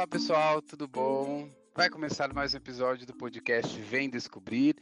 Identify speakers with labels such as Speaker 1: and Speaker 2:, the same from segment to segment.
Speaker 1: Olá pessoal, tudo bom? Vai começar mais um episódio do podcast Vem Descobrir.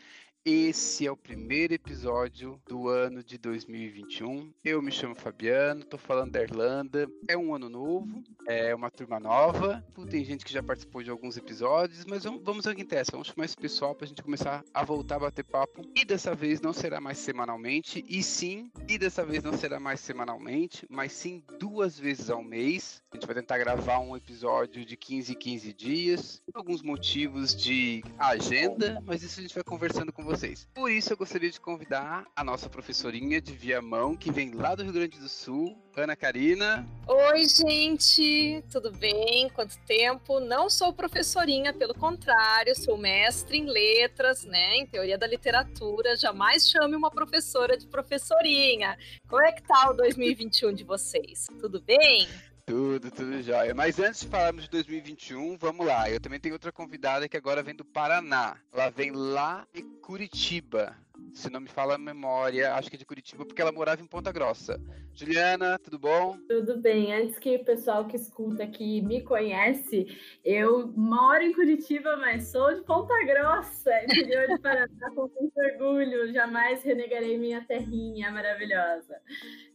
Speaker 1: Esse é o primeiro episódio do ano de 2021. Eu me chamo Fabiano, tô falando da Irlanda. É um ano novo, é uma turma nova. Tem gente que já participou de alguns episódios, mas vamos, ao que interessa. Vamos chamar esse pessoal pra gente começar a voltar a bater papo. E dessa vez não será mais semanalmente, e sim, e dessa vez não será mais semanalmente, mas sim duas vezes ao mês. A gente vai tentar gravar um episódio de 15 em 15 dias. Alguns motivos de agenda, mas isso a gente vai conversando com vocês. Por isso eu gostaria de convidar a nossa professorinha de Viamão, que vem lá do Rio Grande do Sul, Ana Karina.
Speaker 2: Oi, gente, tudo bem? Quanto tempo? Não sou professorinha, pelo contrário, sou mestre em letras, né, em teoria da literatura. Jamais chame uma professora de professorinha. Como é que tá o 2021 de vocês? Tudo bem?
Speaker 1: Tudo, tudo jóia. Mas antes de falarmos de 2021, vamos lá. Eu também tenho outra convidada que agora vem do Paraná. Ela vem lá de Curitiba. Se não me fala a memória, acho que é de Curitiba, porque ela morava em Ponta Grossa. Juliana, tudo bom?
Speaker 3: Tudo bem. Antes que o pessoal que escuta aqui me conhece, eu moro em Curitiba, mas sou de Ponta Grossa, interior de Paraná, com muito orgulho. Jamais renegarei minha terrinha maravilhosa.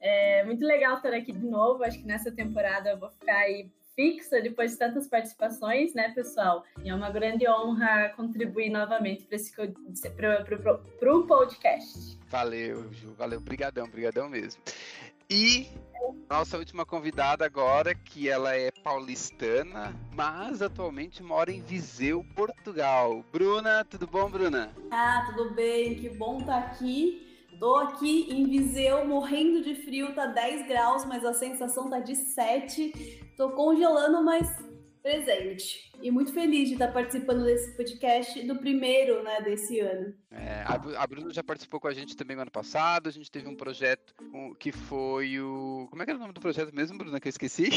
Speaker 3: É muito legal estar aqui de novo. Acho que nessa temporada eu vou ficar aí fixa depois de tantas participações, né, pessoal? E é uma grande honra contribuir novamente para o podcast.
Speaker 1: Valeu, Ju, valeu, brigadão, brigadão mesmo. E nossa última convidada agora, que ela é paulistana, mas atualmente mora em Viseu, Portugal. Bruna, tudo bom, Bruna?
Speaker 4: Ah, tudo bem, que bom estar tá aqui. Tô aqui em Viseu, morrendo de frio, tá 10 graus, mas a sensação tá de 7. Tô congelando, mas presente. E muito feliz de estar participando desse podcast, do primeiro, né, desse ano.
Speaker 1: É, a Bruna já participou com a gente também no ano passado. A gente teve um projeto que foi o. Como é que era o nome do projeto mesmo, Bruna, que eu esqueci?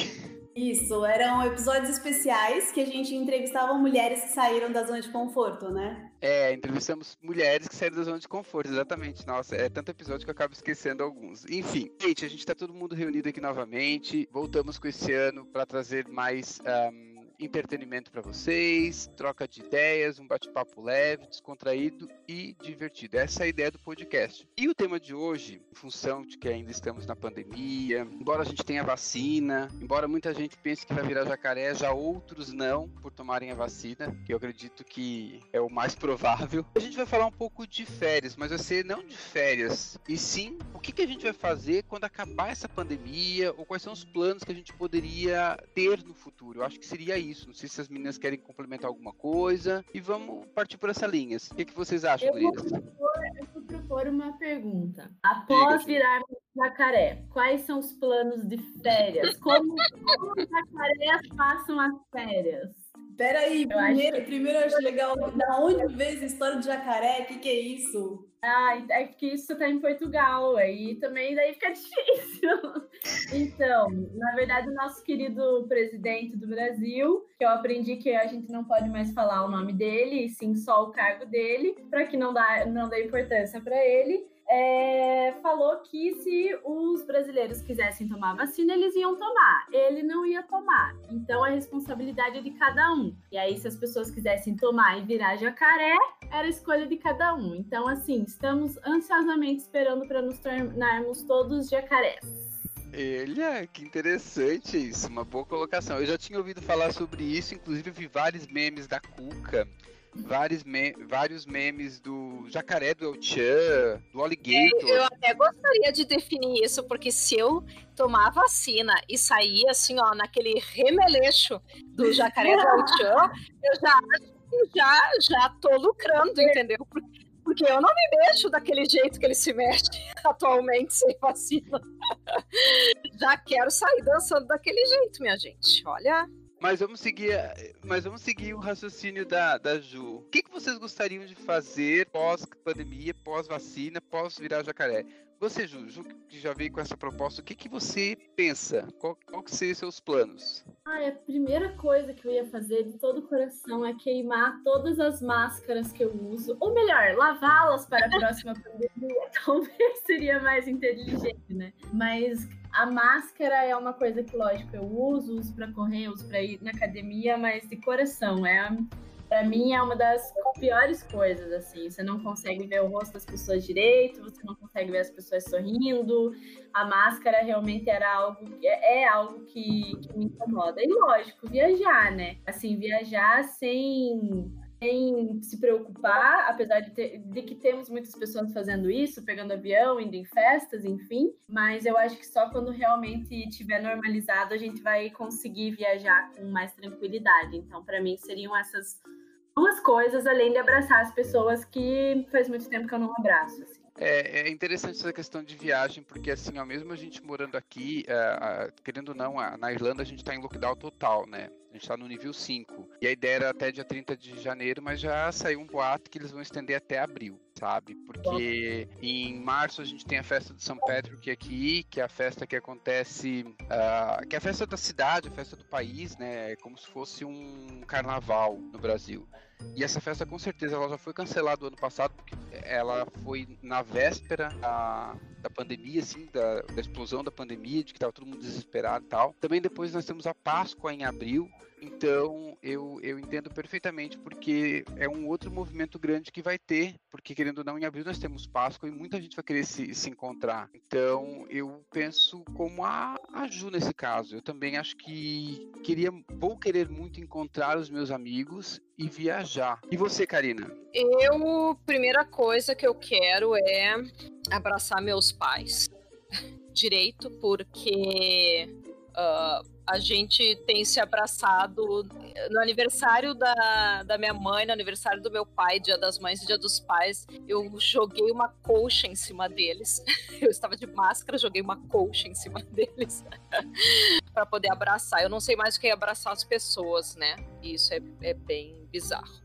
Speaker 4: Isso, eram episódios especiais que a gente entrevistava mulheres que saíram da zona de conforto, né?
Speaker 1: É, entrevistamos mulheres que saíram da zona de conforto, exatamente. Nossa, é tanto episódio que eu acabo esquecendo alguns. Enfim, gente, a gente tá todo mundo reunido aqui novamente. Voltamos com esse ano para trazer mais. Um, entretenimento para vocês, troca de ideias, um bate-papo leve, descontraído e divertido. Essa é a ideia do podcast. E o tema de hoje, em função de que ainda estamos na pandemia, embora a gente tenha vacina, embora muita gente pense que vai virar jacaré, já outros não, por tomarem a vacina, que eu acredito que é o mais provável. A gente vai falar um pouco de férias, mas vai ser não de férias, e sim o que, que a gente vai fazer quando acabar essa pandemia, ou quais são os planos que a gente poderia ter no futuro. Eu acho que seria isso. Não sei se as meninas querem complementar alguma coisa. E vamos partir por essa linha. O que, que vocês acham,
Speaker 3: Gurias? Eu, eu vou propor uma pergunta. Após virar jacaré, quais são os planos de férias? Como, como os jacarés passam as férias?
Speaker 4: Peraí, primeiro, acho... primeiro eu acho legal. Da onde veio essa história de jacaré? O que, que é isso?
Speaker 3: Ah, é que isso tá em Portugal, aí também daí fica difícil. Então, na verdade, o nosso querido presidente do Brasil, que eu aprendi que a gente não pode mais falar o nome dele, e sim só o cargo dele, para que não dá, não dê importância para ele é, falou que se os brasileiros quisessem tomar vacina, eles iam tomar. Ele não ia tomar. Então a responsabilidade é de cada um. E aí, se as pessoas quisessem tomar e virar jacaré, era escolha de cada um. Então, assim, estamos ansiosamente esperando para nos tornarmos todos jacarés.
Speaker 1: Olha, que interessante isso, uma boa colocação. Eu já tinha ouvido falar sobre isso, inclusive vi vários memes da Cuca vários, me vários memes do jacaré do El Chan, do alligator.
Speaker 2: Eu até gostaria de definir isso, porque se eu tomar vacina e sair assim, ó, naquele remeleixo do jacaré do El Chan, eu já acho que já, já tô lucrando, entendeu? Porque eu não me mexo daquele jeito que ele se mexe atualmente sem vacina. já quero sair dançando daquele jeito, minha gente. Olha,
Speaker 1: mas vamos seguir, mas vamos seguir o raciocínio da, da Ju. O que, que vocês gostariam de fazer pós-pandemia, pós-vacina, pós-virar jacaré? Você, Ju, que já veio com essa proposta, o que, que você pensa? Qual, qual que seriam seus planos?
Speaker 3: Ah, a primeira coisa que eu ia fazer de todo o coração é queimar todas as máscaras que eu uso. Ou melhor, lavá-las para a próxima pandemia. Talvez seria mais inteligente, né? Mas a máscara é uma coisa que, lógico, eu uso, uso para correr, uso para ir na academia, mas de coração. É para mim é uma das piores coisas, assim. Você não consegue ver o rosto das pessoas direito, você não consegue ver as pessoas sorrindo. A máscara realmente era algo que é, é algo que, que me incomoda. E lógico, viajar, né? Assim, viajar sem sem se preocupar, apesar de, ter, de, que temos muitas pessoas fazendo isso, pegando avião, indo em festas, enfim. Mas eu acho que só quando realmente tiver normalizado a gente vai conseguir viajar com mais tranquilidade. Então, para mim, seriam essas duas coisas, além de abraçar as pessoas que faz muito tempo que eu não abraço. Assim.
Speaker 1: É, é, interessante essa questão de viagem, porque assim, ao mesmo a gente morando aqui, uh, uh, querendo ou não, uh, na Irlanda a gente está em lockdown total, né? A gente está no nível 5. E a ideia era até dia 30 de janeiro, mas já saiu um boato que eles vão estender até abril, sabe? Porque em março a gente tem a festa de São Patrick aqui, que é a festa que acontece, que é a festa da cidade, a festa do país, né? É como se fosse um carnaval no Brasil. E essa festa com certeza ela já foi cancelada ano passado, porque ela foi na véspera da, da pandemia, assim, da, da explosão da pandemia, de que estava todo mundo desesperado e tal. Também depois nós temos a Páscoa em abril, então, eu, eu entendo perfeitamente, porque é um outro movimento grande que vai ter, porque querendo ou não, em abril nós temos Páscoa e muita gente vai querer se, se encontrar. Então, eu penso como a, a Ju nesse caso. Eu também acho que queria, vou querer muito encontrar os meus amigos e viajar. E você, Karina?
Speaker 2: Eu, primeira coisa que eu quero é abraçar meus pais direito, porque. Uh, a gente tem se abraçado no aniversário da, da minha mãe, no aniversário do meu pai, dia das mães e dia dos pais. Eu joguei uma colcha em cima deles. Eu estava de máscara, joguei uma colcha em cima deles para poder abraçar. Eu não sei mais o que é abraçar as pessoas, né? E isso é, é bem bizarro.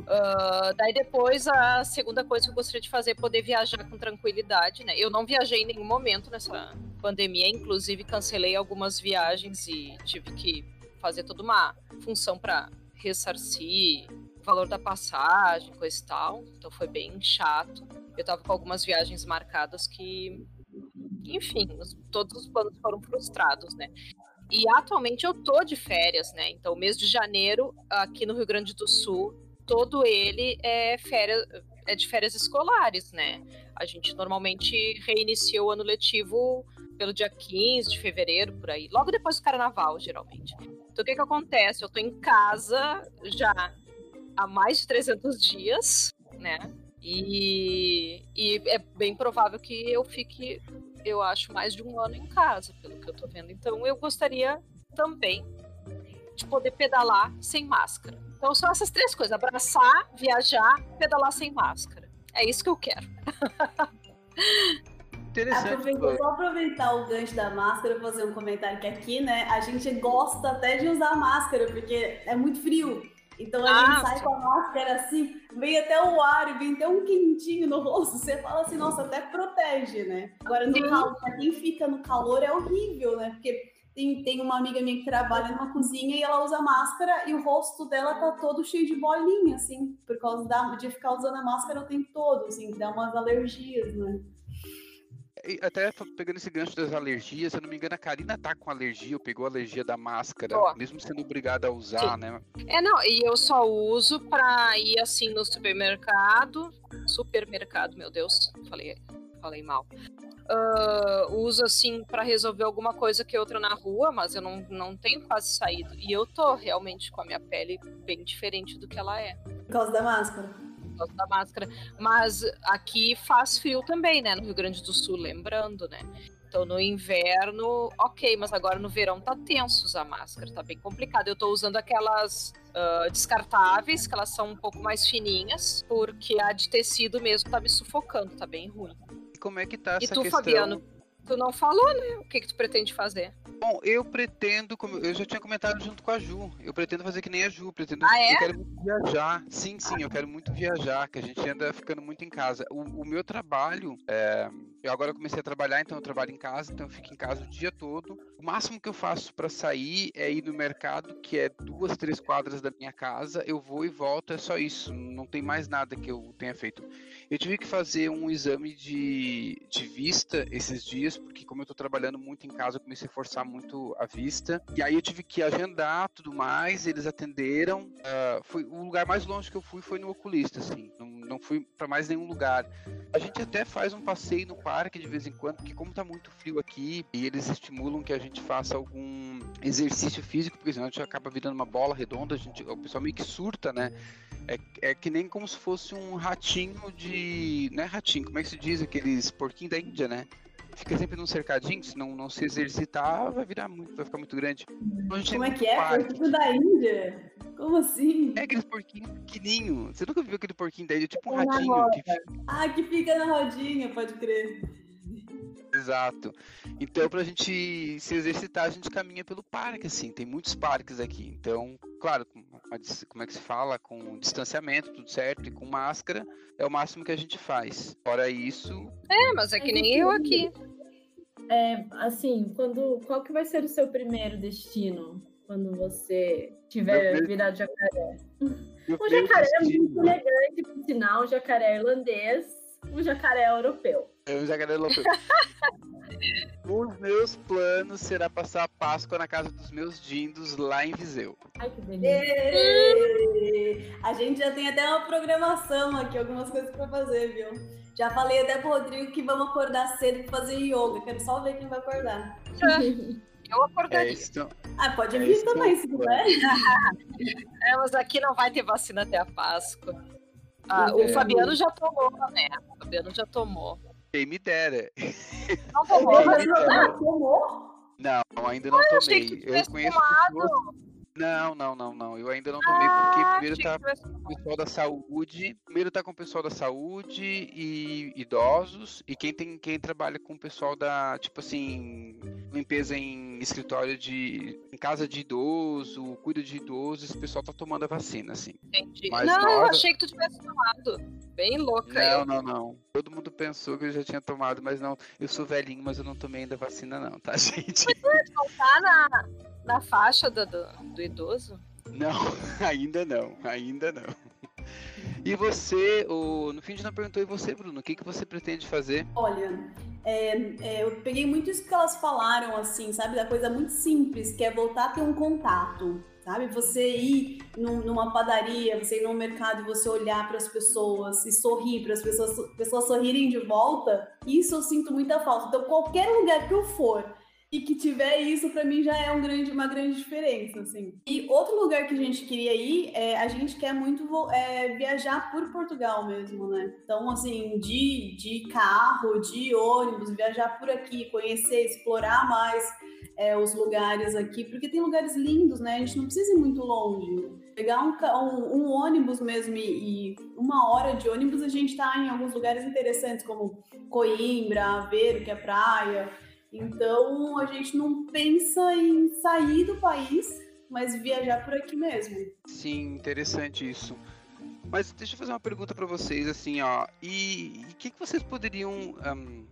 Speaker 2: Uh, daí depois a segunda coisa que eu gostaria de fazer é poder viajar com tranquilidade, né? Eu não viajei em nenhum momento nessa pandemia, inclusive cancelei algumas viagens e tive que fazer toda uma função para ressarcir o valor da passagem, coisa e tal. Então foi bem chato. Eu tava com algumas viagens marcadas que, enfim, todos os planos foram frustrados, né? E atualmente eu tô de férias, né? Então, mês de janeiro, aqui no Rio Grande do Sul, todo ele é, férias, é de férias escolares, né? A gente normalmente reinicia o ano letivo pelo dia 15 de fevereiro, por aí, logo depois do carnaval, geralmente. Então, o que que acontece? Eu tô em casa já há mais de 300 dias, né? E, e é bem provável que eu fique, eu acho, mais de um ano em casa, pelo que eu tô vendo. Então, eu gostaria também de poder pedalar sem máscara. Então são essas três coisas: abraçar, viajar, pedalar sem máscara. É isso que eu quero.
Speaker 4: Interessante. Vou só aproveitar o gancho da máscara e fazer um comentário que aqui, né, a gente gosta até de usar máscara, porque é muito frio. Então a ah, gente sai com a máscara assim, vem até o ar e vem até um quentinho no rosto. Você fala assim, nossa, até protege, né? Agora, no calor, pra quem fica no calor é horrível, né? Porque tem, tem uma amiga minha que trabalha numa cozinha e ela usa máscara e o rosto dela tá todo cheio de bolinha, assim, por causa da, de ficar usando a máscara o tempo todo, assim, dá umas alergias, né?
Speaker 1: Até pegando esse gancho das alergias, se eu não me engano, a Karina tá com alergia, ou pegou alergia da máscara, oh. mesmo sendo obrigada a usar, Sim. né?
Speaker 2: É, não, e eu só uso pra ir assim no supermercado. Supermercado, meu Deus, falei, falei mal uh, uso assim para resolver alguma coisa que outra na rua, mas eu não, não tenho quase saído. E eu tô realmente com a minha pele bem diferente do que ela é.
Speaker 4: Por causa da máscara.
Speaker 2: Por causa da máscara. Mas aqui faz frio também, né? No Rio Grande do Sul, lembrando, né? Então no inverno, ok, mas agora no verão tá tenso usar máscara, tá bem complicado. Eu tô usando aquelas uh, descartáveis, que elas são um pouco mais fininhas, porque a de tecido mesmo tá me sufocando, tá bem ruim
Speaker 1: como é que tá
Speaker 2: e
Speaker 1: essa
Speaker 2: tu,
Speaker 1: questão.
Speaker 2: Fabiano, tu não falou, né? O que, que tu pretende fazer?
Speaker 1: Bom, eu pretendo, como eu já tinha comentado junto com a Ju, eu pretendo fazer que nem a Ju, pretendo,
Speaker 2: ah, é?
Speaker 1: eu quero muito viajar. Sim, sim, eu quero muito viajar, que a gente anda ficando muito em casa. O, o meu trabalho, é, Eu agora comecei a trabalhar, então eu trabalho em casa, então eu fico em casa o dia todo. O máximo que eu faço para sair é ir no mercado, que é duas, três quadras da minha casa. Eu vou e volto, é só isso. Não tem mais nada que eu tenha feito. Eu tive que fazer um exame de, de vista esses dias, porque como eu estou trabalhando muito em casa, eu comecei a forçar muito a vista. E aí eu tive que agendar tudo mais, eles atenderam. Uh, foi o lugar mais longe que eu fui foi no oculista, assim. Não, não fui para mais nenhum lugar. A gente até faz um passeio no parque de vez em quando, porque como tá muito frio aqui, e eles estimulam que a gente faça algum exercício físico, porque senão a gente acaba virando uma bola redonda, a gente, o pessoal meio que surta, né? É, é que nem como se fosse um ratinho de. Não é ratinho, como é que se diz? Aqueles porquinhos da Índia, né? Fica sempre num cercadinho, se não, não se exercitar, vai virar muito, vai ficar muito grande.
Speaker 4: Então, como é que é? Porquinho da Índia? Como assim?
Speaker 1: É aqueles porquinhos pequenininhos. Você nunca viu aquele porquinho da Índia? Tipo um ratinho. Que.
Speaker 4: Ah, que fica na rodinha, pode crer.
Speaker 1: Exato. Então, pra gente se exercitar, a gente caminha pelo parque, assim. Tem muitos parques aqui. Então, claro, como é que se fala? Com distanciamento, tudo certo, e com máscara, é o máximo que a gente faz. Fora isso.
Speaker 2: É, mas é que nem eu aqui.
Speaker 3: É, assim, quando. Qual que vai ser o seu primeiro destino? Quando você tiver meu virado jacaré? Um jacaré é muito elegante, por sinal, um jacaré irlandês, um jacaré europeu.
Speaker 1: É um jacaré europeu. Os meus planos será passar a Páscoa na casa dos meus dindos lá em Viseu.
Speaker 3: Ai, que delícia.
Speaker 4: A gente já tem até uma programação aqui, algumas coisas pra fazer, viu? Já falei até pro Rodrigo que vamos acordar cedo pra fazer yoga. Quero só ver quem vai acordar.
Speaker 2: Eu acordaria. É
Speaker 4: isso. Ah, pode vir é também, se quiser.
Speaker 2: é, mas aqui não vai ter vacina até a Páscoa. Ah, o é. Fabiano já tomou, né? O Fabiano já tomou.
Speaker 1: Quem me dera.
Speaker 2: Não tomou, mas não
Speaker 4: tomou?
Speaker 1: Não, ainda não ah, tomei. Eu, eu conheço pessoas não, não, não, não. Eu ainda não tomei ah, porque primeiro tá com o pessoal da saúde. Primeiro tá com o pessoal da saúde e idosos. E quem tem quem trabalha com o pessoal da, tipo assim, limpeza em escritório de. em casa de idoso, cuida de idosos, esse pessoal tá tomando a vacina, assim.
Speaker 2: Entendi. Mas não, eu achei que tu tivesse tomado. Bem louca.
Speaker 1: Não, eu. não, não. Todo mundo pensou que eu já tinha tomado, mas não. Eu sou velhinho, mas eu não tomei ainda vacina, não, tá, gente?
Speaker 2: Mas tu ia voltar na na faixa do, do, do idoso?
Speaker 1: Não, ainda não, ainda não. E você, o, no fim de não perguntou, e você, Bruno, o que, que você pretende fazer?
Speaker 4: Olha, é, é, eu peguei muito isso que elas falaram, assim, sabe? Da coisa muito simples, que é voltar a ter um contato, sabe? Você ir num, numa padaria, você ir num mercado e você olhar para as pessoas e sorrir para as pessoas, pessoas sorrirem de volta, isso eu sinto muita falta. Então, qualquer lugar que eu for e que tiver isso, para mim já é um grande, uma grande diferença, assim. E outro lugar que a gente queria ir, é, a gente quer muito é, viajar por Portugal mesmo, né? Então, assim, de, de carro, de ônibus, viajar por aqui, conhecer, explorar mais é, os lugares aqui, porque tem lugares lindos, né? A gente não precisa ir muito longe. Pegar um, um, um ônibus mesmo e, e, uma hora de ônibus, a gente tá em alguns lugares interessantes, como Coimbra, Aveiro, que é praia, então a gente não pensa em sair do país, mas viajar por aqui mesmo.
Speaker 1: Sim, interessante isso. Mas deixa eu fazer uma pergunta para vocês, assim, ó. E o que, que vocês poderiam um,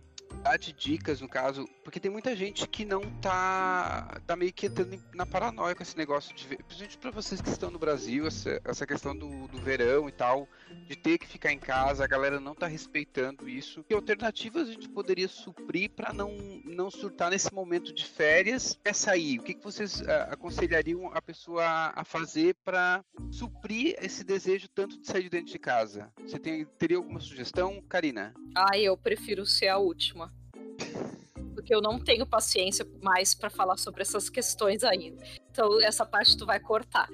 Speaker 1: de dicas, no caso, porque tem muita gente que não tá, tá meio que entrando na paranoia com esse negócio de ver, principalmente para vocês que estão no Brasil, essa, essa questão do, do verão e tal, de ter que ficar em casa, a galera não tá respeitando isso. Que alternativas a gente poderia suprir para não, não surtar nesse momento de férias é sair? O que, que vocês uh, aconselhariam a pessoa a fazer para suprir esse desejo tanto de sair de dentro de casa? Você tem, teria alguma sugestão, Karina?
Speaker 2: Ah, eu prefiro ser a última porque eu não tenho paciência mais para falar sobre essas questões ainda. Então, essa parte tu vai cortar.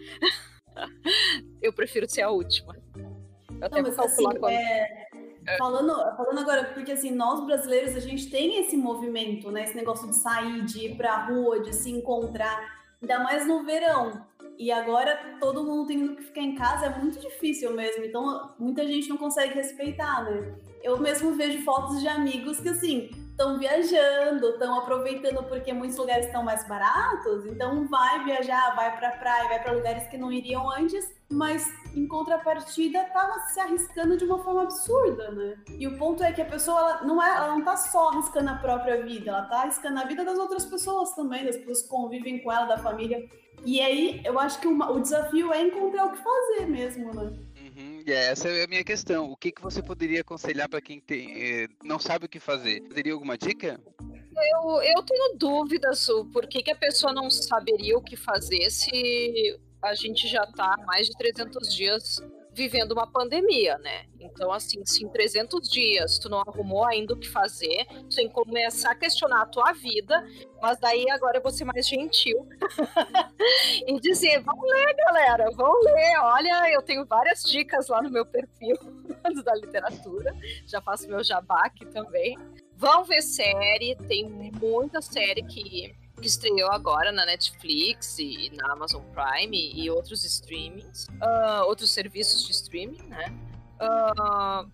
Speaker 2: eu prefiro ser a última. Eu
Speaker 4: não, mas assim, quando... é... Falando, falando agora, porque assim, nós brasileiros, a gente tem esse movimento, né? Esse negócio de sair, de ir pra rua, de se encontrar, ainda mais no verão. E agora todo mundo tendo que ficar em casa é muito difícil mesmo. Então, muita gente não consegue respeitar, né? Eu mesmo vejo fotos de amigos que, assim, estão viajando, estão aproveitando porque muitos lugares estão mais baratos, então vai viajar, vai para praia, vai para lugares que não iriam antes, mas em contrapartida tava se arriscando de uma forma absurda, né? E o ponto é que a pessoa ela não é, ela não tá só arriscando a própria vida, ela tá arriscando a vida das outras pessoas também, das pessoas que convivem com ela, da família. E aí eu acho que uma, o desafio é encontrar o que fazer mesmo, né?
Speaker 1: Uhum, e essa é a minha questão. O que, que você poderia aconselhar para quem tem, eh, não sabe o que fazer? Teria alguma dica?
Speaker 2: Eu, eu tenho dúvidas o por que, que a pessoa não saberia o que fazer se a gente já está mais de 300 dias vivendo uma pandemia, né? Então, assim, se em 300 dias tu não arrumou ainda o que fazer, tu tem que começar a questionar a tua vida, mas daí agora eu vou ser mais gentil e dizer, vamos ler, galera, vamos ler. Olha, eu tenho várias dicas lá no meu perfil da literatura, já faço meu jabá aqui também. Vão ver série, tem muita série que que estreou agora na Netflix e na Amazon Prime e outros streamings, uh, outros serviços de streaming, né? Uh,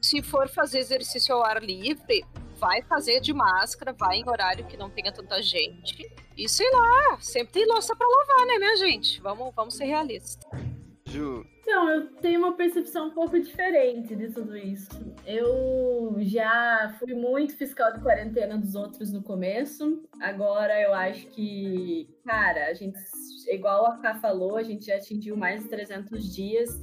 Speaker 2: se for fazer exercício ao ar livre, vai fazer de máscara, vai em horário que não tenha tanta gente. E sei lá, sempre tem louça para lavar, né, minha gente? Vamos, vamos ser realistas.
Speaker 1: Ju.
Speaker 3: Então, eu tenho uma percepção um pouco diferente de tudo isso. Eu já fui muito fiscal de quarentena dos outros no começo. Agora eu acho que, cara, a gente, igual a Ká falou, a gente já atingiu mais de 300 dias.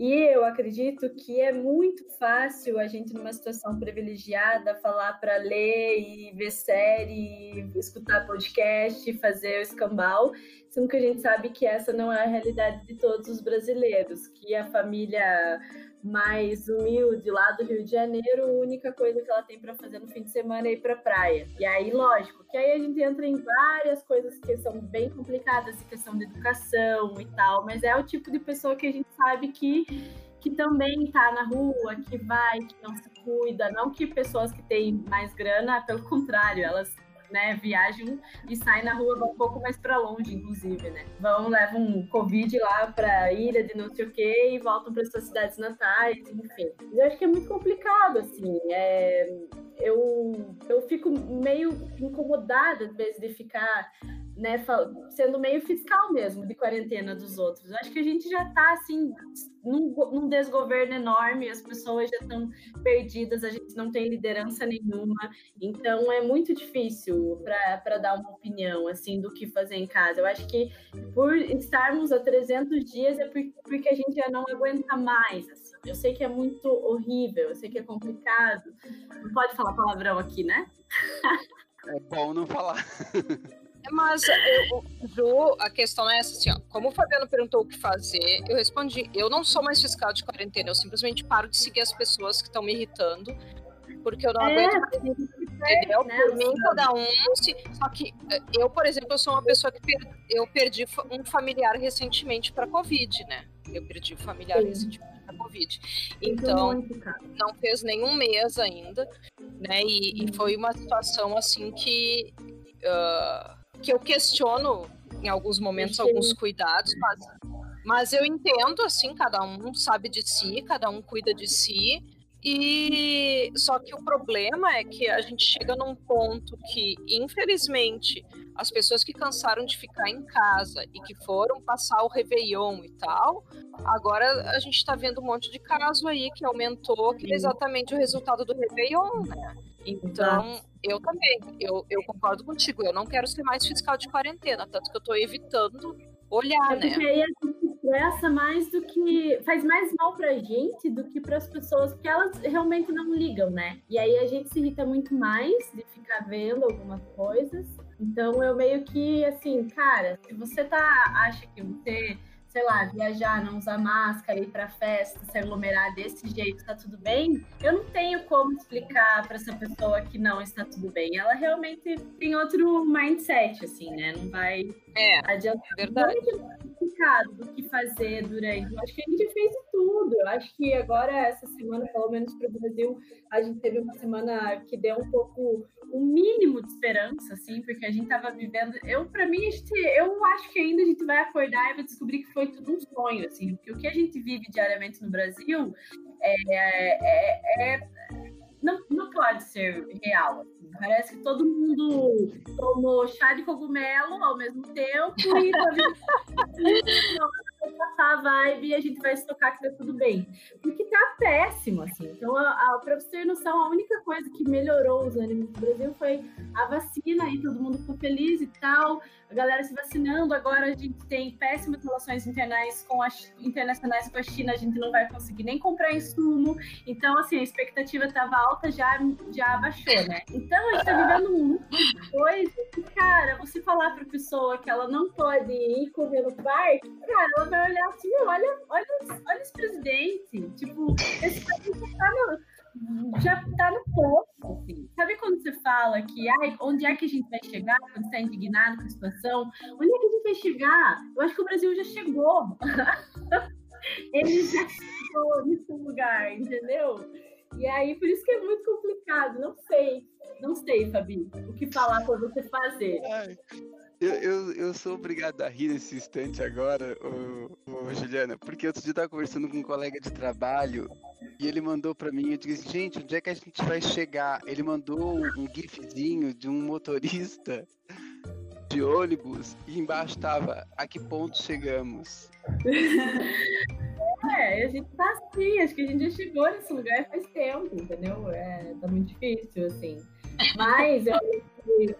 Speaker 3: E eu acredito que é muito fácil a gente, numa situação privilegiada, falar para ler e ver série, escutar podcast, fazer o escambau sendo que a gente sabe que essa não é a realidade de todos os brasileiros, que a família mais humilde lá do Rio de Janeiro, a única coisa que ela tem para fazer no fim de semana é ir para praia. E aí, lógico, que aí a gente entra em várias coisas que são bem complicadas, questão de educação e tal, mas é o tipo de pessoa que a gente sabe que que também está na rua, que vai, que não se cuida, não que pessoas que têm mais grana, pelo contrário, elas né, viajam e saem na rua, vão um pouco mais para longe, inclusive, né? Vão, levam um Covid lá para ilha de não sei o quê e voltam para suas cidades natais, enfim. Eu acho que é muito complicado, assim. É, eu, eu fico meio incomodada, às vezes, de ficar né, sendo meio fiscal mesmo de quarentena dos outros. Acho que a gente já está assim num, num, desgoverno enorme, as pessoas já estão perdidas, a gente não tem liderança nenhuma, então é muito difícil para dar uma opinião assim do que fazer em casa. Eu acho que por estarmos há 300 dias é porque a gente já não aguenta mais. Assim. Eu sei que é muito horrível, eu sei que é complicado. Não pode falar palavrão aqui, né?
Speaker 1: É bom não falar.
Speaker 2: Mas, eu, Ju, a questão é essa, assim, ó, como o Fabiano perguntou o que fazer, eu respondi, eu não sou mais fiscal de quarentena, eu simplesmente paro de seguir as pessoas que estão me irritando, porque eu não é, aguento mais, entendeu? Né, Por mim, cada um, se, só que eu, por exemplo, eu sou uma pessoa que per, eu perdi um familiar recentemente para Covid, né? Eu perdi um familiar Sim. recentemente para Covid. Então, não fez nenhum mês ainda, né? E, e foi uma situação, assim, que... Uh, que eu questiono em alguns momentos alguns cuidados, mas, mas eu entendo assim, cada um sabe de si, cada um cuida de si. E só que o problema é que a gente chega num ponto que, infelizmente, as pessoas que cansaram de ficar em casa e que foram passar o Réveillon e tal, agora a gente está vendo um monte de caso aí que aumentou, que é exatamente o resultado do Réveillon, né? Então, eu também, eu, eu concordo contigo, eu não quero ser mais fiscal de quarentena, tanto que eu estou evitando olhar, é
Speaker 3: né? Porque aí a gente estressa mais do que. faz mais mal pra gente do que para as pessoas, porque elas realmente não ligam, né? E aí a gente se irrita muito mais de ficar vendo algumas coisas. Então eu meio que assim, cara, se você tá. acha que você sei lá, viajar, não usar máscara, ir para festa, se aglomerar desse jeito, tá tudo bem, eu não tenho como explicar para essa pessoa que não está tudo bem. Ela realmente tem outro mindset, assim, né? Não vai
Speaker 2: é, adiantar. É verdade.
Speaker 3: complicado do que fazer durante. Eu acho que a gente fez tudo. Eu acho que agora, essa semana, pelo menos para o Brasil, a gente teve uma semana que deu um pouco o um mínimo de esperança, assim, porque a gente tava vivendo. Eu, para mim, a gente, eu acho que ainda a gente vai acordar e vai descobrir que foi tudo um sonho, assim, porque o que a gente vive diariamente no Brasil é, é, é não, não pode ser real. Parece que todo mundo tomou chá de cogumelo ao mesmo tempo e passar a vibe e a gente vai se tocar que tá tudo bem. Porque tá péssimo, assim. Então, a, a, pra você ter noção, a única coisa que melhorou os ânimos do Brasil foi a vacina e todo mundo ficou feliz e tal. A galera se vacinando. Agora a gente tem péssimas relações internacionais com a, internacionais com a China, a gente não vai conseguir nem comprar insumo. Então, assim, a expectativa estava alta, já, já abaixou, né? Então, a gente tá vivendo muita coisa que, cara, você falar pra pessoa que ela não pode ir comer no parque, cara, ela vai olhar assim, olha, olha, olha esse presidente. Tipo, esse presidente tá no, já tá no poço, assim. Sabe quando você fala que, ai, onde é que a gente vai chegar quando está indignado com a situação? Onde é que a gente vai chegar? Eu acho que o Brasil já chegou. Ele já chegou nesse lugar, entendeu? E aí, por isso que é muito complicado. Não sei, não sei, Fabi, o que falar para você fazer.
Speaker 1: Ai, eu, eu, eu, sou obrigado a rir nesse instante agora, ô, ô, Juliana, porque outro dia eu tava conversando com um colega de trabalho e ele mandou para mim, eu disse, gente, onde é que a gente vai chegar? Ele mandou um, gifzinho de um motorista de ônibus e embaixo tava, a que ponto chegamos?
Speaker 3: É, a gente tá assim, acho que a gente já chegou nesse lugar faz tempo, entendeu? É, tá muito difícil, assim. Mas eu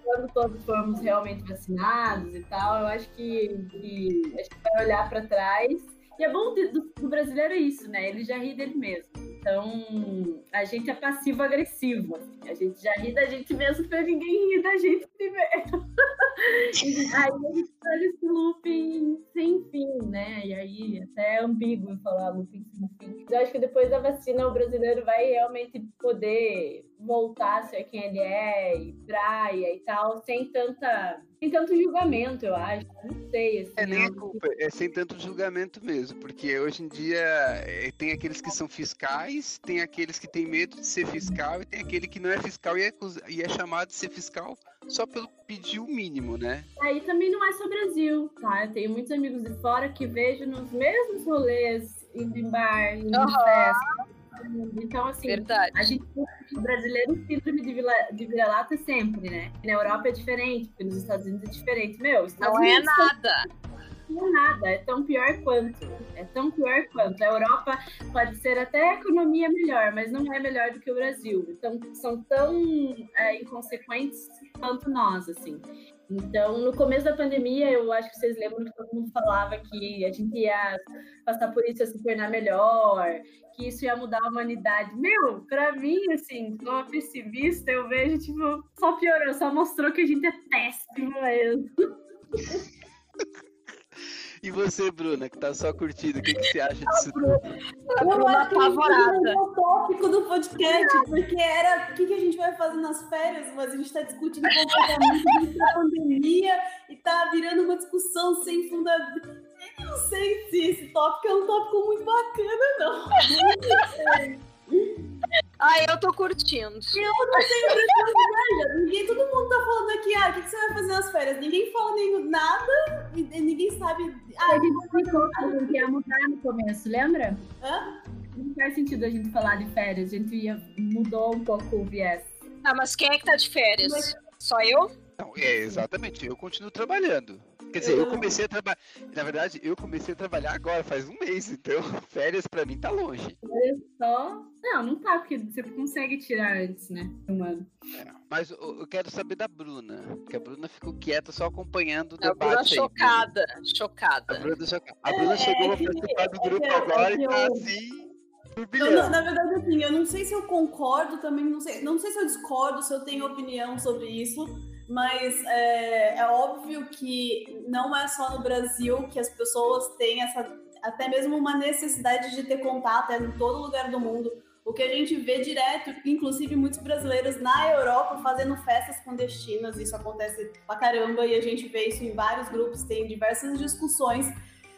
Speaker 3: quando todos formos realmente vacinados e tal, eu acho que, que a gente vai olhar para trás. E é bom do, do brasileiro é isso, né? Ele já ri dele mesmo. Então, a gente é passivo-agressivo. Assim. A gente já ri da gente mesmo pra ninguém rir da gente primeiro. aí a gente faz esse looping sem fim, né? E aí até é ambíguo falar looping sem fim. Eu acho que depois da vacina o brasileiro vai realmente poder voltar a ser quem ele é, e praia e tal, sem tanta sem tanto julgamento, eu acho. Não sei. Assim,
Speaker 1: é nem a culpa, é sem tanto julgamento mesmo, porque hoje em dia é, tem aqueles que são fiscais, tem aqueles que têm medo de ser fiscal e tem aquele que não é fiscal e é, e é chamado de ser fiscal só pelo pedir o mínimo, né?
Speaker 3: Aí também não é só Brasil, tá? Eu tenho muitos amigos de fora que vejo nos mesmos rolês, indo em bar, indo uhum. em festa então, assim,
Speaker 2: Verdade.
Speaker 3: a gente o brasileiro síndrome de, vira-lata sempre, né? Na Europa é diferente, porque nos Estados Unidos é diferente. Meu, Estados
Speaker 2: não
Speaker 3: é
Speaker 2: Unidos é nada.
Speaker 3: Não é nada, é tão pior quanto. É tão pior quanto. A Europa pode ser até a economia melhor, mas não é melhor do que o Brasil. Então, são tão é, inconsequentes quanto nós, assim. Então, no começo da pandemia, eu acho que vocês lembram que todo mundo falava que a gente ia passar por isso, ia se tornar melhor, que isso ia mudar a humanidade. Meu, para mim, assim, como pessimista, eu vejo, tipo, só piorou, só mostrou que a gente é péssimo mesmo.
Speaker 1: E você, Bruna, que tá só curtindo, o que, que você acha disso?
Speaker 4: A Bruna apavorada. o tópico do podcast, porque era o que, que a gente vai fazer nas férias, mas a gente tá discutindo comportamento da pandemia e tá virando uma discussão sem fundamento. Eu não sei se esse tópico é um tópico muito bacana, não.
Speaker 2: Ah, eu tô curtindo.
Speaker 4: Eu não tenho pressão Ninguém, todo mundo tá falando aqui, ah, o que, que, você vai fazer nas férias? Ninguém fala nem nada, ninguém sabe.
Speaker 3: Ah, a gente explicou que ia mudar no começo, lembra? Hã? Não faz sentido a gente falar de férias, a gente ia, mudou um pouco o viés.
Speaker 2: Ah, mas quem é que tá de férias? Mas... Só eu?
Speaker 1: Não, é, exatamente, eu continuo trabalhando. Quer dizer, eu comecei a trabalhar. Na verdade, eu comecei a trabalhar agora, faz um mês, então férias pra mim tá longe.
Speaker 3: Olha só. Não, não tá, porque você consegue tirar antes, né? Um ano.
Speaker 1: É, mas eu, quero saber da Bruna, porque a Bruna ficou quieta só acompanhando o debate. A Bruna
Speaker 2: chocada, chocada.
Speaker 1: A Bruna, choca... a Bruna é, chegou é, a participar do grupo é, agora e tá assim.
Speaker 4: Então, na, na, verdade, assim, eu não sei se eu concordo também, não sei, não sei se eu discordo, se eu tenho opinião sobre isso, mas é, é, óbvio que não é só no Brasil que as pessoas têm essa até mesmo uma necessidade de ter contato é em todo lugar do mundo. O que a gente vê direto, inclusive muitos brasileiros na Europa fazendo festas clandestinas, isso acontece pra caramba e a gente vê isso em vários grupos, tem diversas discussões.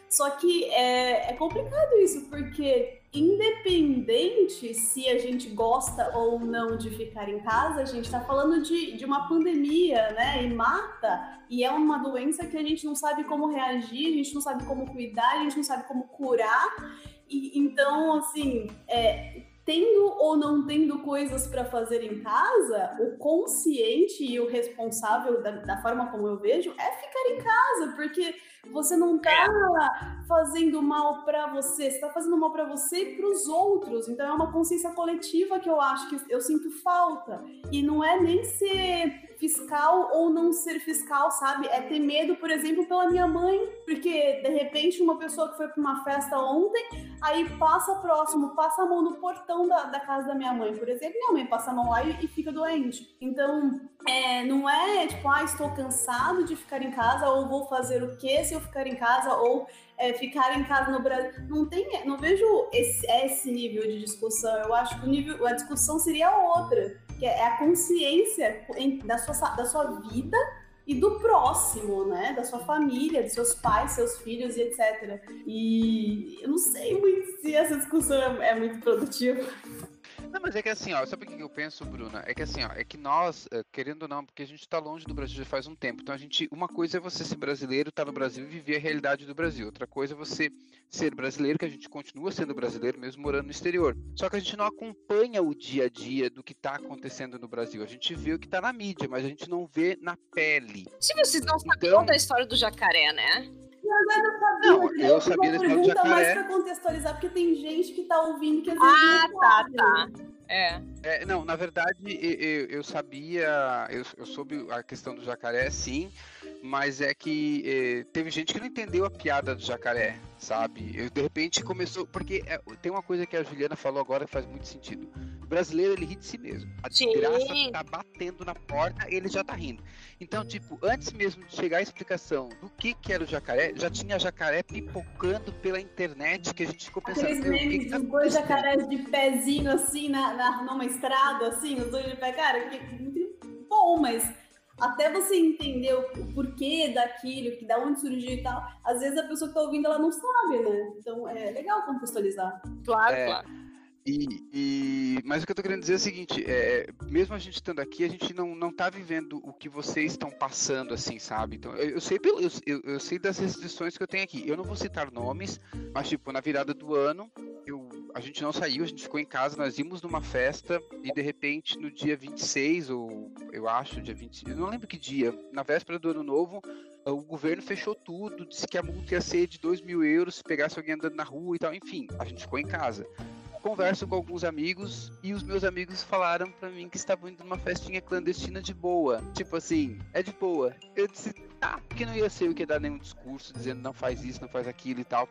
Speaker 4: Só que é, é complicado isso, porque independente se a gente gosta ou não de ficar em casa, a gente está falando de, de uma pandemia, né? E mata, e é uma doença que a gente não sabe como reagir, a gente não sabe como cuidar, a gente não sabe como curar. E, então, assim, é, tendo ou não tendo coisas para fazer em casa, o consciente e o responsável da, da, forma como eu vejo é ficar em casa, porque você não tá fazendo mal para você, você tá fazendo mal para você e para os outros. Então é uma consciência coletiva que eu acho que eu sinto falta. E não é nem ser fiscal ou não ser fiscal, sabe? É ter medo, por exemplo, pela minha mãe, porque de repente uma pessoa que foi para uma festa ontem, aí passa próximo, passa a mão no portão da, da casa da minha mãe, por exemplo, minha mãe passa a mão lá e, e fica doente. Então, é, não é tipo, ah, estou cansado de ficar em casa, ou vou fazer o que se eu ficar em casa, ou é, ficar em casa no Brasil. Não tem, não vejo esse, esse nível de discussão. Eu acho que o nível, a discussão seria outra que é a consciência da sua, da sua vida e do próximo, né? Da sua família, dos seus pais, seus filhos e etc. E eu não sei muito se essa discussão é, é muito produtiva.
Speaker 1: Não, mas é que assim, ó, sabe o que eu penso, Bruna? É que assim, ó, é que nós, eh, querendo ou não, porque a gente tá longe do Brasil já faz um tempo. Então a gente, uma coisa é você ser brasileiro, estar tá no Brasil e viver a realidade do Brasil. Outra coisa é você ser brasileiro, que a gente continua sendo brasileiro mesmo morando no exterior. Só que a gente não acompanha o dia a dia do que tá acontecendo no Brasil. A gente vê o que tá na mídia, mas a gente não vê na pele.
Speaker 2: Se vocês não sabiam então... da história do jacaré, né?
Speaker 4: Eu sabia, não, eu sabia da história do jacaré. mais pra contextualizar, porque tem gente que tá ouvindo que às
Speaker 2: vezes Ah, tá, tá. É.
Speaker 1: é. Não, na verdade, eu, eu sabia, eu, eu, soube a questão do jacaré, sim, mas é que eh, teve gente que não entendeu a piada do jacaré, sabe? Eu, de repente começou. Porque é, tem uma coisa que a Juliana falou agora que faz muito sentido. O brasileiro, ele ri de si mesmo. A desgraça tá batendo na porta, ele já tá rindo. Então, tipo, antes mesmo de chegar a explicação do que, que era o jacaré, já tinha jacaré pipocando pela internet que a gente ficou pensando.
Speaker 4: Aqueles memes dos dois jacarés de pezinho assim na, na, numa estrada, assim, os dois de pé, cara, que muito bom, mas até você entender o porquê daquilo, que da onde surgiu e tal, às vezes a pessoa que tá ouvindo ela não sabe, né? Então é legal contextualizar.
Speaker 2: Claro, é, claro.
Speaker 1: E, e, mas o que eu tô querendo dizer é o seguinte, é, mesmo a gente estando aqui, a gente não, não tá vivendo o que vocês estão passando, assim, sabe? Então, eu, eu sei pelo, eu, eu, sei das restrições que eu tenho aqui. Eu não vou citar nomes, mas tipo, na virada do ano, eu, a gente não saiu, a gente ficou em casa, nós íamos numa festa e de repente no dia 26, ou eu acho, dia 20, eu não lembro que dia, na véspera do ano novo, o governo fechou tudo, disse que a multa ia ser de 2 mil euros se pegasse alguém andando na rua e tal, enfim, a gente ficou em casa converso com alguns amigos e os meus amigos falaram para mim que estavam indo numa festinha clandestina de boa. Tipo assim, é de boa. Eu disse, tá, porque não ia ser o que dar nenhum discurso dizendo não faz isso, não faz aquilo e tal.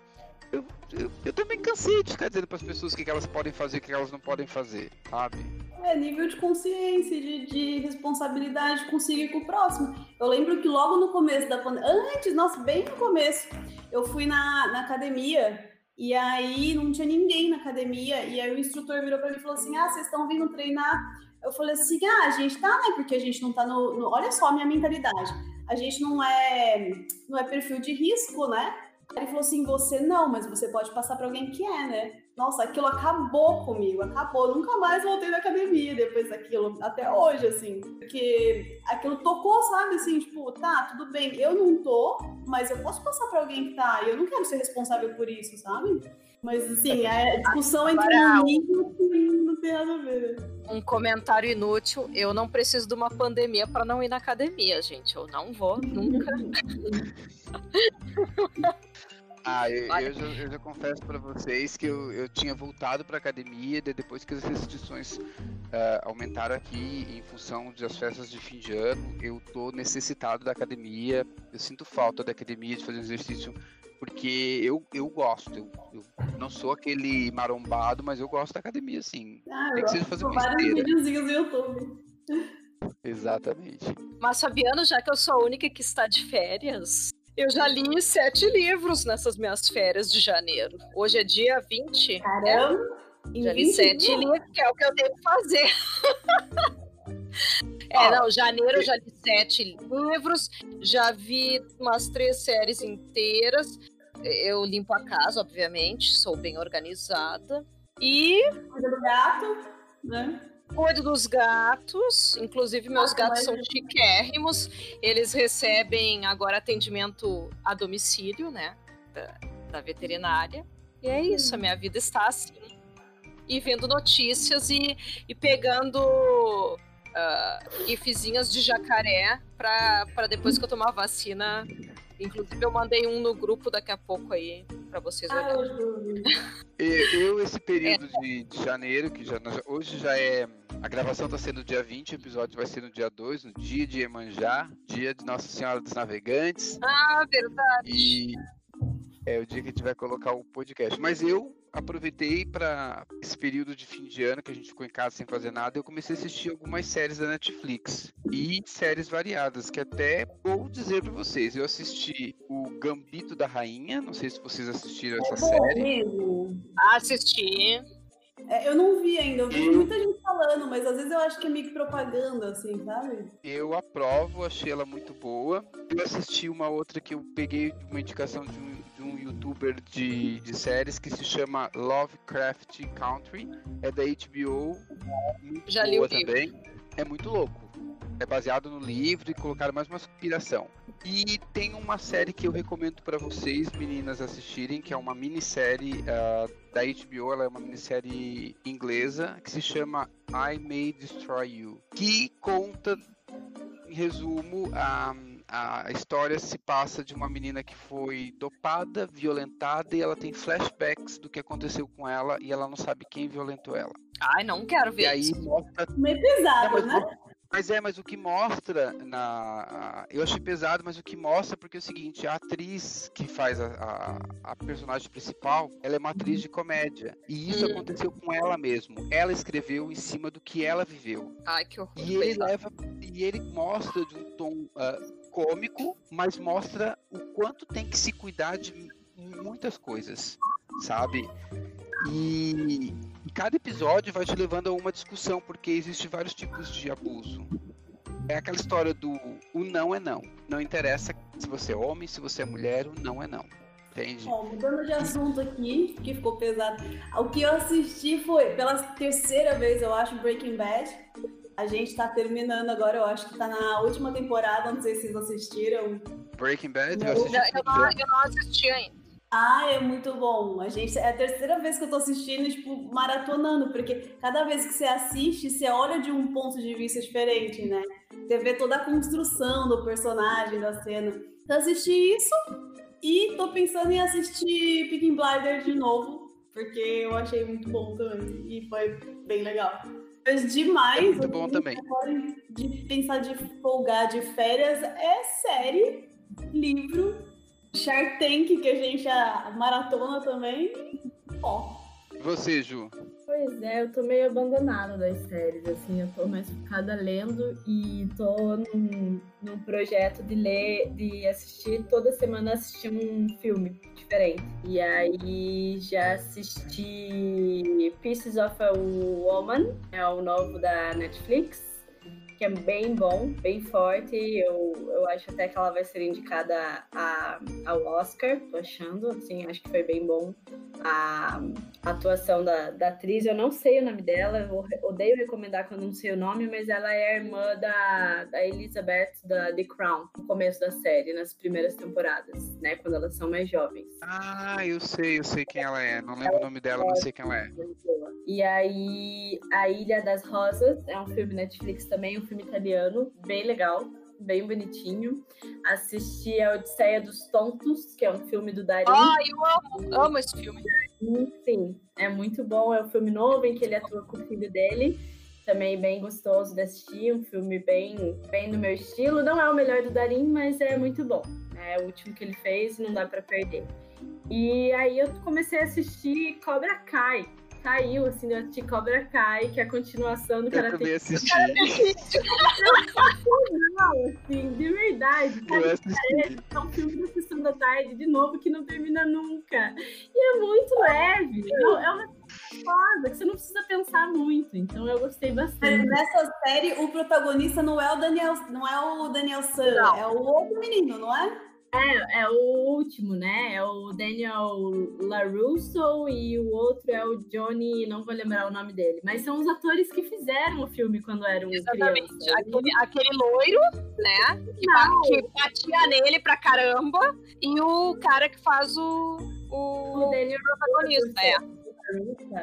Speaker 1: Eu, eu, eu também cansei de ficar dizendo para as pessoas o que, que elas podem fazer e o que elas não podem fazer, sabe?
Speaker 4: É nível de consciência, de, de responsabilidade consigo e com o próximo. Eu lembro que logo no começo da pandemia, antes, nossa, bem no começo, eu fui na, na academia e aí não tinha ninguém na academia. E aí o instrutor virou para mim e falou assim: Ah, vocês estão vindo treinar? Eu falei assim: Ah, a gente tá, né? Porque a gente não tá no, no. Olha só a minha mentalidade. A gente não é, não é perfil de risco, né? Ele falou assim: Você não, mas você pode passar para alguém que é, né? Nossa, aquilo acabou comigo, acabou. Nunca mais voltei na academia depois daquilo, até hoje, assim. Porque aquilo tocou, sabe? Assim, tipo, tá, tudo bem, eu não tô, mas eu posso passar pra alguém que tá. E eu não quero ser responsável por isso, sabe? Mas, assim, a discussão entre um não tem nada a ver.
Speaker 2: Um comentário inútil: eu não preciso de uma pandemia para não ir na academia, gente. Eu não vou, nunca.
Speaker 1: Ah, eu, eu, já, eu já, confesso para vocês que eu, eu tinha voltado para academia depois que as restrições uh, aumentaram aqui em função das festas de fim de ano. Eu tô necessitado da academia, eu sinto falta da academia de fazer exercício porque eu, eu gosto. Eu, eu, não sou aquele marombado, mas eu gosto da academia, sim.
Speaker 4: Ah, Tem que ser fazer vários videozinhos no YouTube.
Speaker 1: Exatamente.
Speaker 2: Mas Fabiano, já que eu sou a única que está de férias, eu já li sete livros nessas minhas férias de janeiro. Hoje é dia 20.
Speaker 4: Caramba!
Speaker 2: Né? Já li sete livros, que é o que eu tenho que fazer. é, não, janeiro eu já li sete livros, já vi umas três séries inteiras. Eu limpo a casa, obviamente, sou bem organizada. E.
Speaker 4: Cuida do gato, né?
Speaker 2: Cuido dos gatos, inclusive meus ah, gatos são chiquérrimos. Eles recebem agora atendimento a domicílio, né? Da, da veterinária. E é isso, a minha vida está assim. e vendo notícias e, e pegando uh, gifzinhas de jacaré para depois que eu tomar a vacina. Inclusive, eu mandei um no grupo daqui a pouco aí para vocês
Speaker 3: Ah,
Speaker 2: olharem.
Speaker 3: eu,
Speaker 1: Eu, esse período de, de janeiro, que já, hoje já é. A gravação tá sendo dia 20, o episódio vai ser no dia 2, no dia de Iemanjá, dia de Nossa Senhora dos Navegantes.
Speaker 2: Ah, verdade.
Speaker 1: E é o dia que a gente vai colocar o podcast. Mas eu aproveitei para esse período de fim de ano que a gente ficou em casa sem fazer nada, eu comecei a assistir algumas séries da Netflix e séries variadas, que até vou dizer para vocês, eu assisti o Gambito da Rainha, não sei se vocês assistiram essa
Speaker 4: É bom
Speaker 1: série.
Speaker 4: mesmo.
Speaker 2: Assisti.
Speaker 4: É, eu não vi ainda, eu vi muita gente falando, mas às vezes eu acho que é meio que propaganda, assim, sabe?
Speaker 1: Eu aprovo, achei ela muito boa. Eu assisti uma outra que eu peguei de uma indicação de um, de um youtuber de, de séries que se chama Lovecraft Country. É da HBO. Muito
Speaker 2: Já li
Speaker 1: boa
Speaker 2: o livro.
Speaker 1: também. É muito louco. É baseado no livro e colocaram mais uma inspiração. E tem uma série que eu recomendo para vocês, meninas, assistirem, que é uma minissérie ah, da HBO. Ela é uma minissérie inglesa que se chama I May Destroy You, que conta em resumo, a, a história se passa de uma menina que foi dopada, violentada e ela tem flashbacks do que aconteceu com ela e ela não sabe quem violentou ela.
Speaker 2: Ai, não quero ver
Speaker 1: E aí
Speaker 2: isso.
Speaker 1: mostra.
Speaker 4: Meio pesado,
Speaker 1: mas,
Speaker 4: né?
Speaker 1: Mas é, mas o que mostra na. Eu achei pesado, mas o que mostra porque é o seguinte, a atriz que faz a, a, a personagem principal, ela é uma atriz de comédia. E isso
Speaker 2: Hum.
Speaker 1: aconteceu com ela mesmo. Ela escreveu em cima do que ela viveu.
Speaker 2: Ai, que horror.
Speaker 1: E ele leva e ele mostra de um tom ah, cômico, mas mostra o quanto tem que se cuidar de muitas coisas, sabe? E cada episódio vai te levando a uma discussão, porque existe vários tipos de abuso. É aquela história do o não é não. Não interessa se você é homem, se você é mulher, o não é não. Entende?
Speaker 4: Bom, mudando de assunto aqui, que ficou pesado. O que eu assisti foi, pela terceira vez, eu acho, Breaking Bad. A gente tá terminando agora, eu acho que tá na última temporada, não sei se vocês assistiram.
Speaker 1: Breaking Bad, eu assisti
Speaker 2: Eu, não, eu não assisti ainda.
Speaker 4: Ah, é muito bom. A gente é a terceira vez que eu tô assistindo, tipo, maratonando, porque cada vez que você assiste, você olha de um ponto de vista diferente, né? Você vê toda a construção do personagem, da cena. Então assisti isso e tô pensando em assistir Picking Blinder de novo, porque eu achei muito bom também e foi bem legal. Mas demais,
Speaker 1: É muito bom também.
Speaker 4: de pensar de folgar de férias é série, livro, Shark Tank, que a gente a maratona também. Ó,
Speaker 1: E Você, Ju?
Speaker 3: Pois é, eu tô meio abandonada das séries, assim, eu tô mais focada lendo e tô num, num projeto de ler, de assistir, toda semana assistir um filme diferente. E aí já assisti Pieces of a Woman, é o novo da Netflix, que é bem bom, bem forte. Eu, eu acho até que ela vai ser indicada a, ao Oscar, tô achando, assim, acho que foi bem bom a a atuação da, da atriz, eu não sei o nome dela, eu odeio recomendar quando não sei o nome, mas ela é a irmã da, da Elizabeth da The Crown, no começo da série, nas primeiras temporadas, né? Quando elas são mais jovens.
Speaker 1: Ah, eu sei, eu sei quem ela é. Não lembro o nome dela, mas sei quem ela é.
Speaker 3: E aí, A Ilha das Rosas é um filme Netflix também, um filme italiano, bem legal, bem bonitinho. Assisti a Odisseia dos Tontos, que é um filme do Darim.
Speaker 2: Ai, eu amo, amo esse filme.
Speaker 3: Sim, é muito bom. É um filme novo em que ele atua com o filho dele. Também bem gostoso de assistir. Um filme bem, bem no meu estilo. Não é o melhor do Darim, mas é muito bom. É o último que ele fez não dá pra perder. E aí eu comecei a assistir Cobra Kai. Caiu, assim, eu assisti Cobra Kai, que é a continuação do
Speaker 1: Eu
Speaker 3: Karate
Speaker 1: assisti.
Speaker 3: Não, assim, de verdade. sabe?
Speaker 1: Eu assisti.
Speaker 3: É um filme da sessão da tarde, de novo, que não termina nunca. E é muito leve. É é uma foda, que você não precisa pensar muito. Então eu gostei
Speaker 4: mas
Speaker 3: bastante.
Speaker 4: nessa série o protagonista não é o Daniel, não é o Daniel San,
Speaker 2: Não.
Speaker 4: é o outro menino, não é?
Speaker 3: É, é o último, né? É o Daniel LaRusso e o outro é o Johnny, não vou lembrar o nome dele. Mas são os atores que fizeram o filme quando eram
Speaker 2: Exatamente.
Speaker 3: crianças.
Speaker 2: Aquele, aquele loiro, né? Que, que batia nele pra caramba. E o cara que faz o, o,
Speaker 3: O Daniel
Speaker 2: protagonista. É.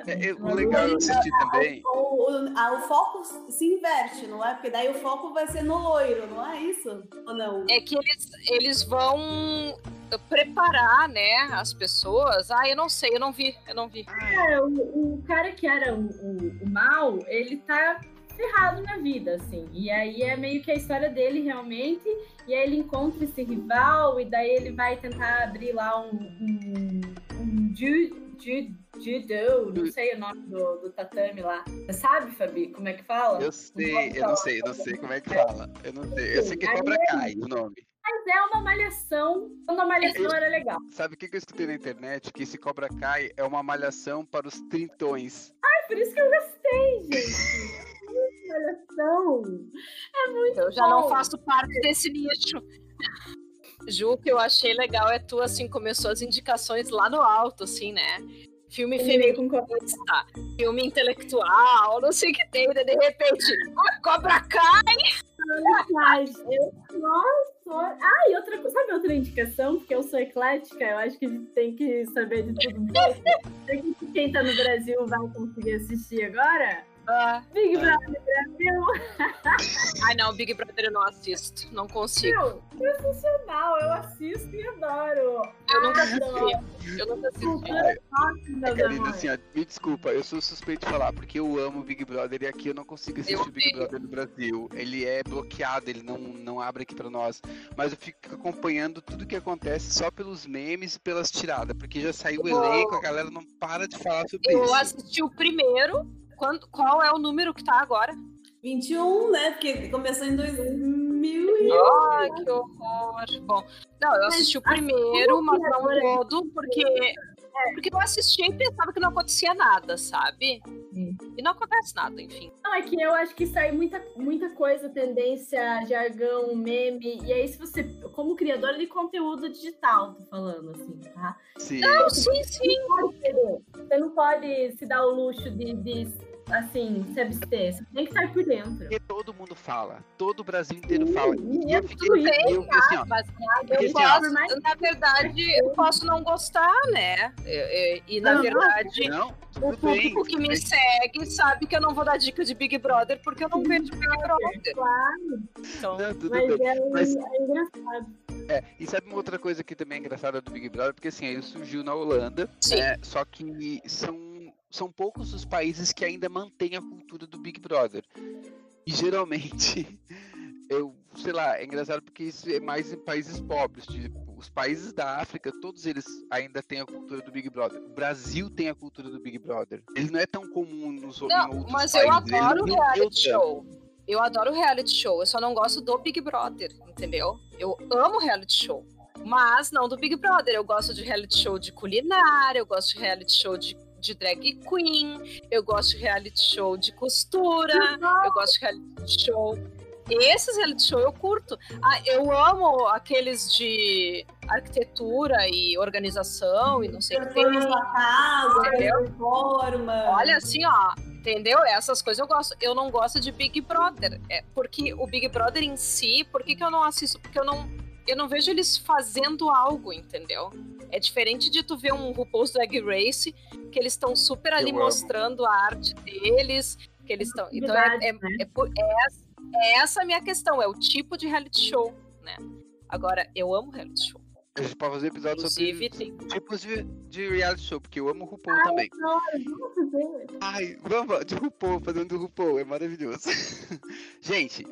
Speaker 1: É, é, o legal eu assistir também.
Speaker 4: O, o, a, o foco se inverte, não é? Porque daí o foco vai ser no loiro, não é isso? Ou não?
Speaker 2: É que eles, eles vão preparar, né, as pessoas. Ah, eu não sei, eu não vi, eu não vi.
Speaker 3: É, o, o cara que era o, o, o mal, ele tá ferrado na vida, assim. E aí é meio que a história dele realmente. E aí ele encontra esse rival, e daí ele vai tentar abrir lá um. um, um ju, ju, judo, não sei o nome do, do tatame lá. Você sabe, Fabi, como é que fala?
Speaker 1: Eu sei, eu não sei, eu não sei como é que fala. Eu não sei. Eu sei que é Cobra Kai o nome.
Speaker 3: Mas é uma malhação. Uma malhação era legal.
Speaker 1: Sabe o que, que eu escutei na internet? Que esse Cobra Kai é uma malhação para os trintões.
Speaker 3: Ai, por isso que eu gostei, gente. malhação. É muito
Speaker 2: Eu já
Speaker 3: bom.
Speaker 2: não faço parte desse nicho. Ju, o que eu achei legal é tu, assim, começou as indicações lá no alto, assim, né? Filme
Speaker 3: com
Speaker 2: feminista, filme intelectual, não sei o que tem, né? de repente, Cobra Kai!
Speaker 3: Eu, nossa! Ah, e outra coisa, sabe outra indicação? Porque eu sou eclética, eu acho que a gente tem que saber de tudo Quem tá no Brasil vai conseguir assistir agora?
Speaker 2: Ah,
Speaker 3: Big Brother Brasil!
Speaker 2: ai não, Big Brother eu não assisto, não consigo.
Speaker 3: Meu, sensacional, eu assisto e adoro.
Speaker 2: Eu nunca
Speaker 3: Adoro.
Speaker 2: assisti, eu nunca assisti.
Speaker 1: Karina,
Speaker 3: amores.
Speaker 1: assim, ó, me desculpa, eu sou suspeito de falar, porque eu amo Big Brother e aqui eu não consigo assistir
Speaker 2: Eu
Speaker 1: o Big. Brother no Brasil. Ele é bloqueado, ele não, não abre aqui pra nós. Mas eu fico acompanhando tudo que acontece só pelos memes e pelas tiradas, porque já saiu o elenco, a galera não para de falar sobre
Speaker 2: Eu
Speaker 1: isso.
Speaker 2: assisti o primeiro. Quando, qual é o número que tá agora?
Speaker 4: 21, né? Porque começou em 2000 e...
Speaker 2: Ai, que horror. Bom, não, eu assisti o primeiro, mas não todo, porque, porque eu assisti e pensava que não acontecia nada, sabe?
Speaker 3: Sim.
Speaker 2: E não acontece nada, enfim.
Speaker 3: Não, é que eu acho que sai muita, muita coisa, tendência, jargão, meme. E aí, se você, como criador de conteúdo digital, tô falando assim, tá?
Speaker 1: Sim.
Speaker 2: Não, sim, sim.
Speaker 3: Pode perder. Você não pode se dar o luxo de, de, assim, se abster. Você tem que estar por dentro.
Speaker 1: Porque todo mundo fala, todo o Brasil inteiro fala.
Speaker 3: e
Speaker 1: E
Speaker 3: é
Speaker 1: eu fiquei,
Speaker 3: tudo isso,
Speaker 1: eu, assim, ó,
Speaker 2: Mas eu
Speaker 1: assim,
Speaker 2: posso,
Speaker 3: por mais-
Speaker 2: na verdade, eu posso não gostar, né? E, na
Speaker 3: Não,
Speaker 2: verdade,
Speaker 1: não,
Speaker 2: o
Speaker 1: tudo bem.
Speaker 2: público que me
Speaker 1: bem.
Speaker 2: segue sabe que eu não vou dar dica de Big Brother porque eu não vejo Big Brother.
Speaker 3: Claro,
Speaker 2: Então,
Speaker 1: Não, tudo
Speaker 3: mas
Speaker 1: bem.
Speaker 3: é,
Speaker 1: Mas-
Speaker 3: é engraçado.
Speaker 1: É, e sabe uma outra coisa que também é engraçada do Big Brother? Porque assim, ele surgiu na Holanda,
Speaker 2: Sim.
Speaker 1: né? Só que são, são poucos os países que ainda mantêm a cultura do Big Brother. E geralmente, eu, sei lá, é engraçado porque isso é mais em países pobres. Tipo, os países da África, todos eles ainda têm a cultura do Big Brother. O Brasil tem a cultura do Big Brother. Ele não é tão comum nos,
Speaker 2: Não,
Speaker 1: outros
Speaker 2: mas
Speaker 1: países.
Speaker 2: eu
Speaker 1: ele
Speaker 2: adoro reality
Speaker 1: tanto.
Speaker 2: show. Eu adoro reality show. Eu só não gosto do Big Brother, entendeu? Eu amo reality show. Mas não do Big Brother. Eu gosto de reality show de culinária, eu gosto de reality show de, de drag queen, eu gosto de reality show de costura, eu gosto de reality show. Esses reality show eu curto. Ah, eu amo aqueles de arquitetura e organização e não sei o que
Speaker 4: casa, reforma.
Speaker 2: Olha, assim, ó, entendeu? Essas coisas eu gosto. Eu não gosto de Big Brother. É porque o Big Brother em si, por que, que eu não assisto? Porque eu não, eu não vejo eles fazendo algo, entendeu? É diferente de tu ver um RuPaul's Drag Race, que eles estão super ali
Speaker 1: Eu amo.
Speaker 2: mostrando a arte deles, que eles estão. Então é, é,
Speaker 3: né?
Speaker 2: é, é essa- é essa a minha questão, é o tipo de reality show, né? Agora, eu amo reality show.
Speaker 1: A gente pode fazer episódio
Speaker 2: Inclusive,
Speaker 1: sobre
Speaker 2: tem.
Speaker 1: tipos de, de reality show, porque eu amo o RuPaul também.
Speaker 3: Não, vamos fazer.
Speaker 1: Ai, vamos de RuPaul, fazendo do RuPaul, é maravilhoso. gente,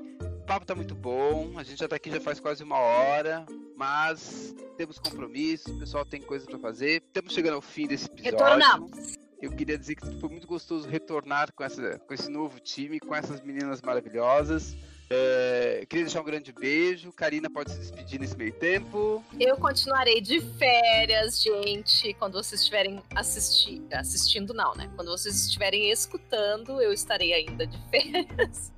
Speaker 1: papo tá muito bom, a gente já tá aqui já faz quase uma hora, mas temos compromissos, o pessoal tem coisa pra fazer. Estamos chegando ao fim desse episódio.
Speaker 2: Retornamos.
Speaker 1: Eu queria dizer que foi muito gostoso retornar com, essa, com esse novo time, com essas meninas maravilhosas. É, queria deixar um grande beijo. Karina pode se despedir nesse meio tempo.
Speaker 2: Eu continuarei de férias, gente. Quando vocês estiverem assisti assistindo, não, né? Quando vocês estiverem escutando, eu estarei ainda de férias.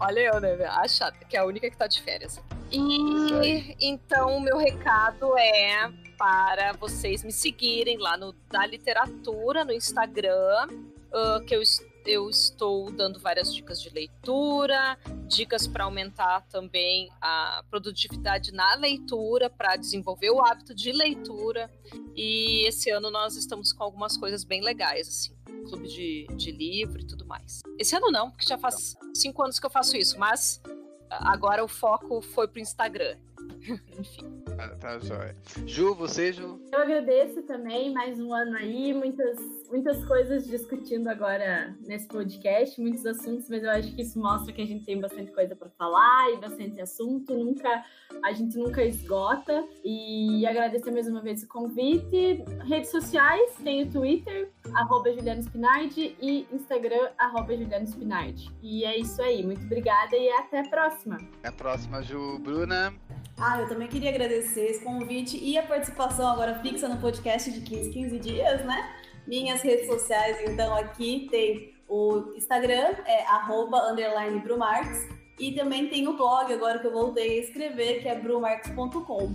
Speaker 2: Olha eu, né? A chata, que é a única que tá de férias. E então o meu recado é para vocês me seguirem lá no da literatura no Instagram, ah, que eu es- eu estou dando várias dicas de leitura, dicas para aumentar também a produtividade na leitura, para desenvolver o hábito de leitura. E esse ano nós estamos com algumas coisas bem legais, assim, clube de, de livro e tudo mais. Esse ano não, porque já faz cinco anos que eu faço isso, mas agora o foco foi pro Instagram. Enfim.
Speaker 1: Ah, tá jóia. Ju, você, Ju?
Speaker 3: Eu agradeço também, mais um ano aí, muitas, muitas coisas discutindo agora nesse podcast, muitos assuntos, mas eu acho que isso mostra que a gente tem bastante coisa para falar e bastante assunto, nunca a gente nunca esgota. E agradecer mais uma vez o convite. Redes sociais, tem o Twitter, arroba Juliano Spinardi, e Instagram, arroba Juliano Spinardi. E é isso aí, muito obrigada e até a próxima.
Speaker 1: Até a próxima, Ju. Bruna?
Speaker 4: Ah, eu também queria agradecer esse convite e a participação agora fixa no podcast de 15, 15 dias, né? Minhas redes sociais, então, aqui tem o Instagram, é arroba, underline Brumarx, e também tem o blog, agora que eu voltei a escrever, que é brumarx.com.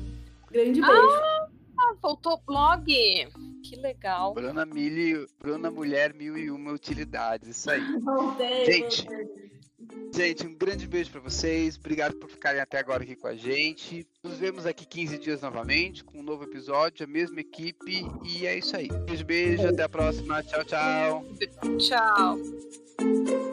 Speaker 4: Grande beijo.
Speaker 2: Ah, voltou blog! Que legal.
Speaker 1: Bruna Mili, Bruna Mulher Mil e Uma Utilidades, isso aí.
Speaker 4: Voltei,
Speaker 1: Gente,
Speaker 4: voltei.
Speaker 1: Gente, um grande beijo para vocês. Obrigado por ficarem até agora aqui com a gente. Nos vemos aqui 15 dias novamente com um novo episódio, a mesma equipe. E é isso aí. Beijo, beijo. Até a próxima. Tchau, tchau.
Speaker 2: Tchau.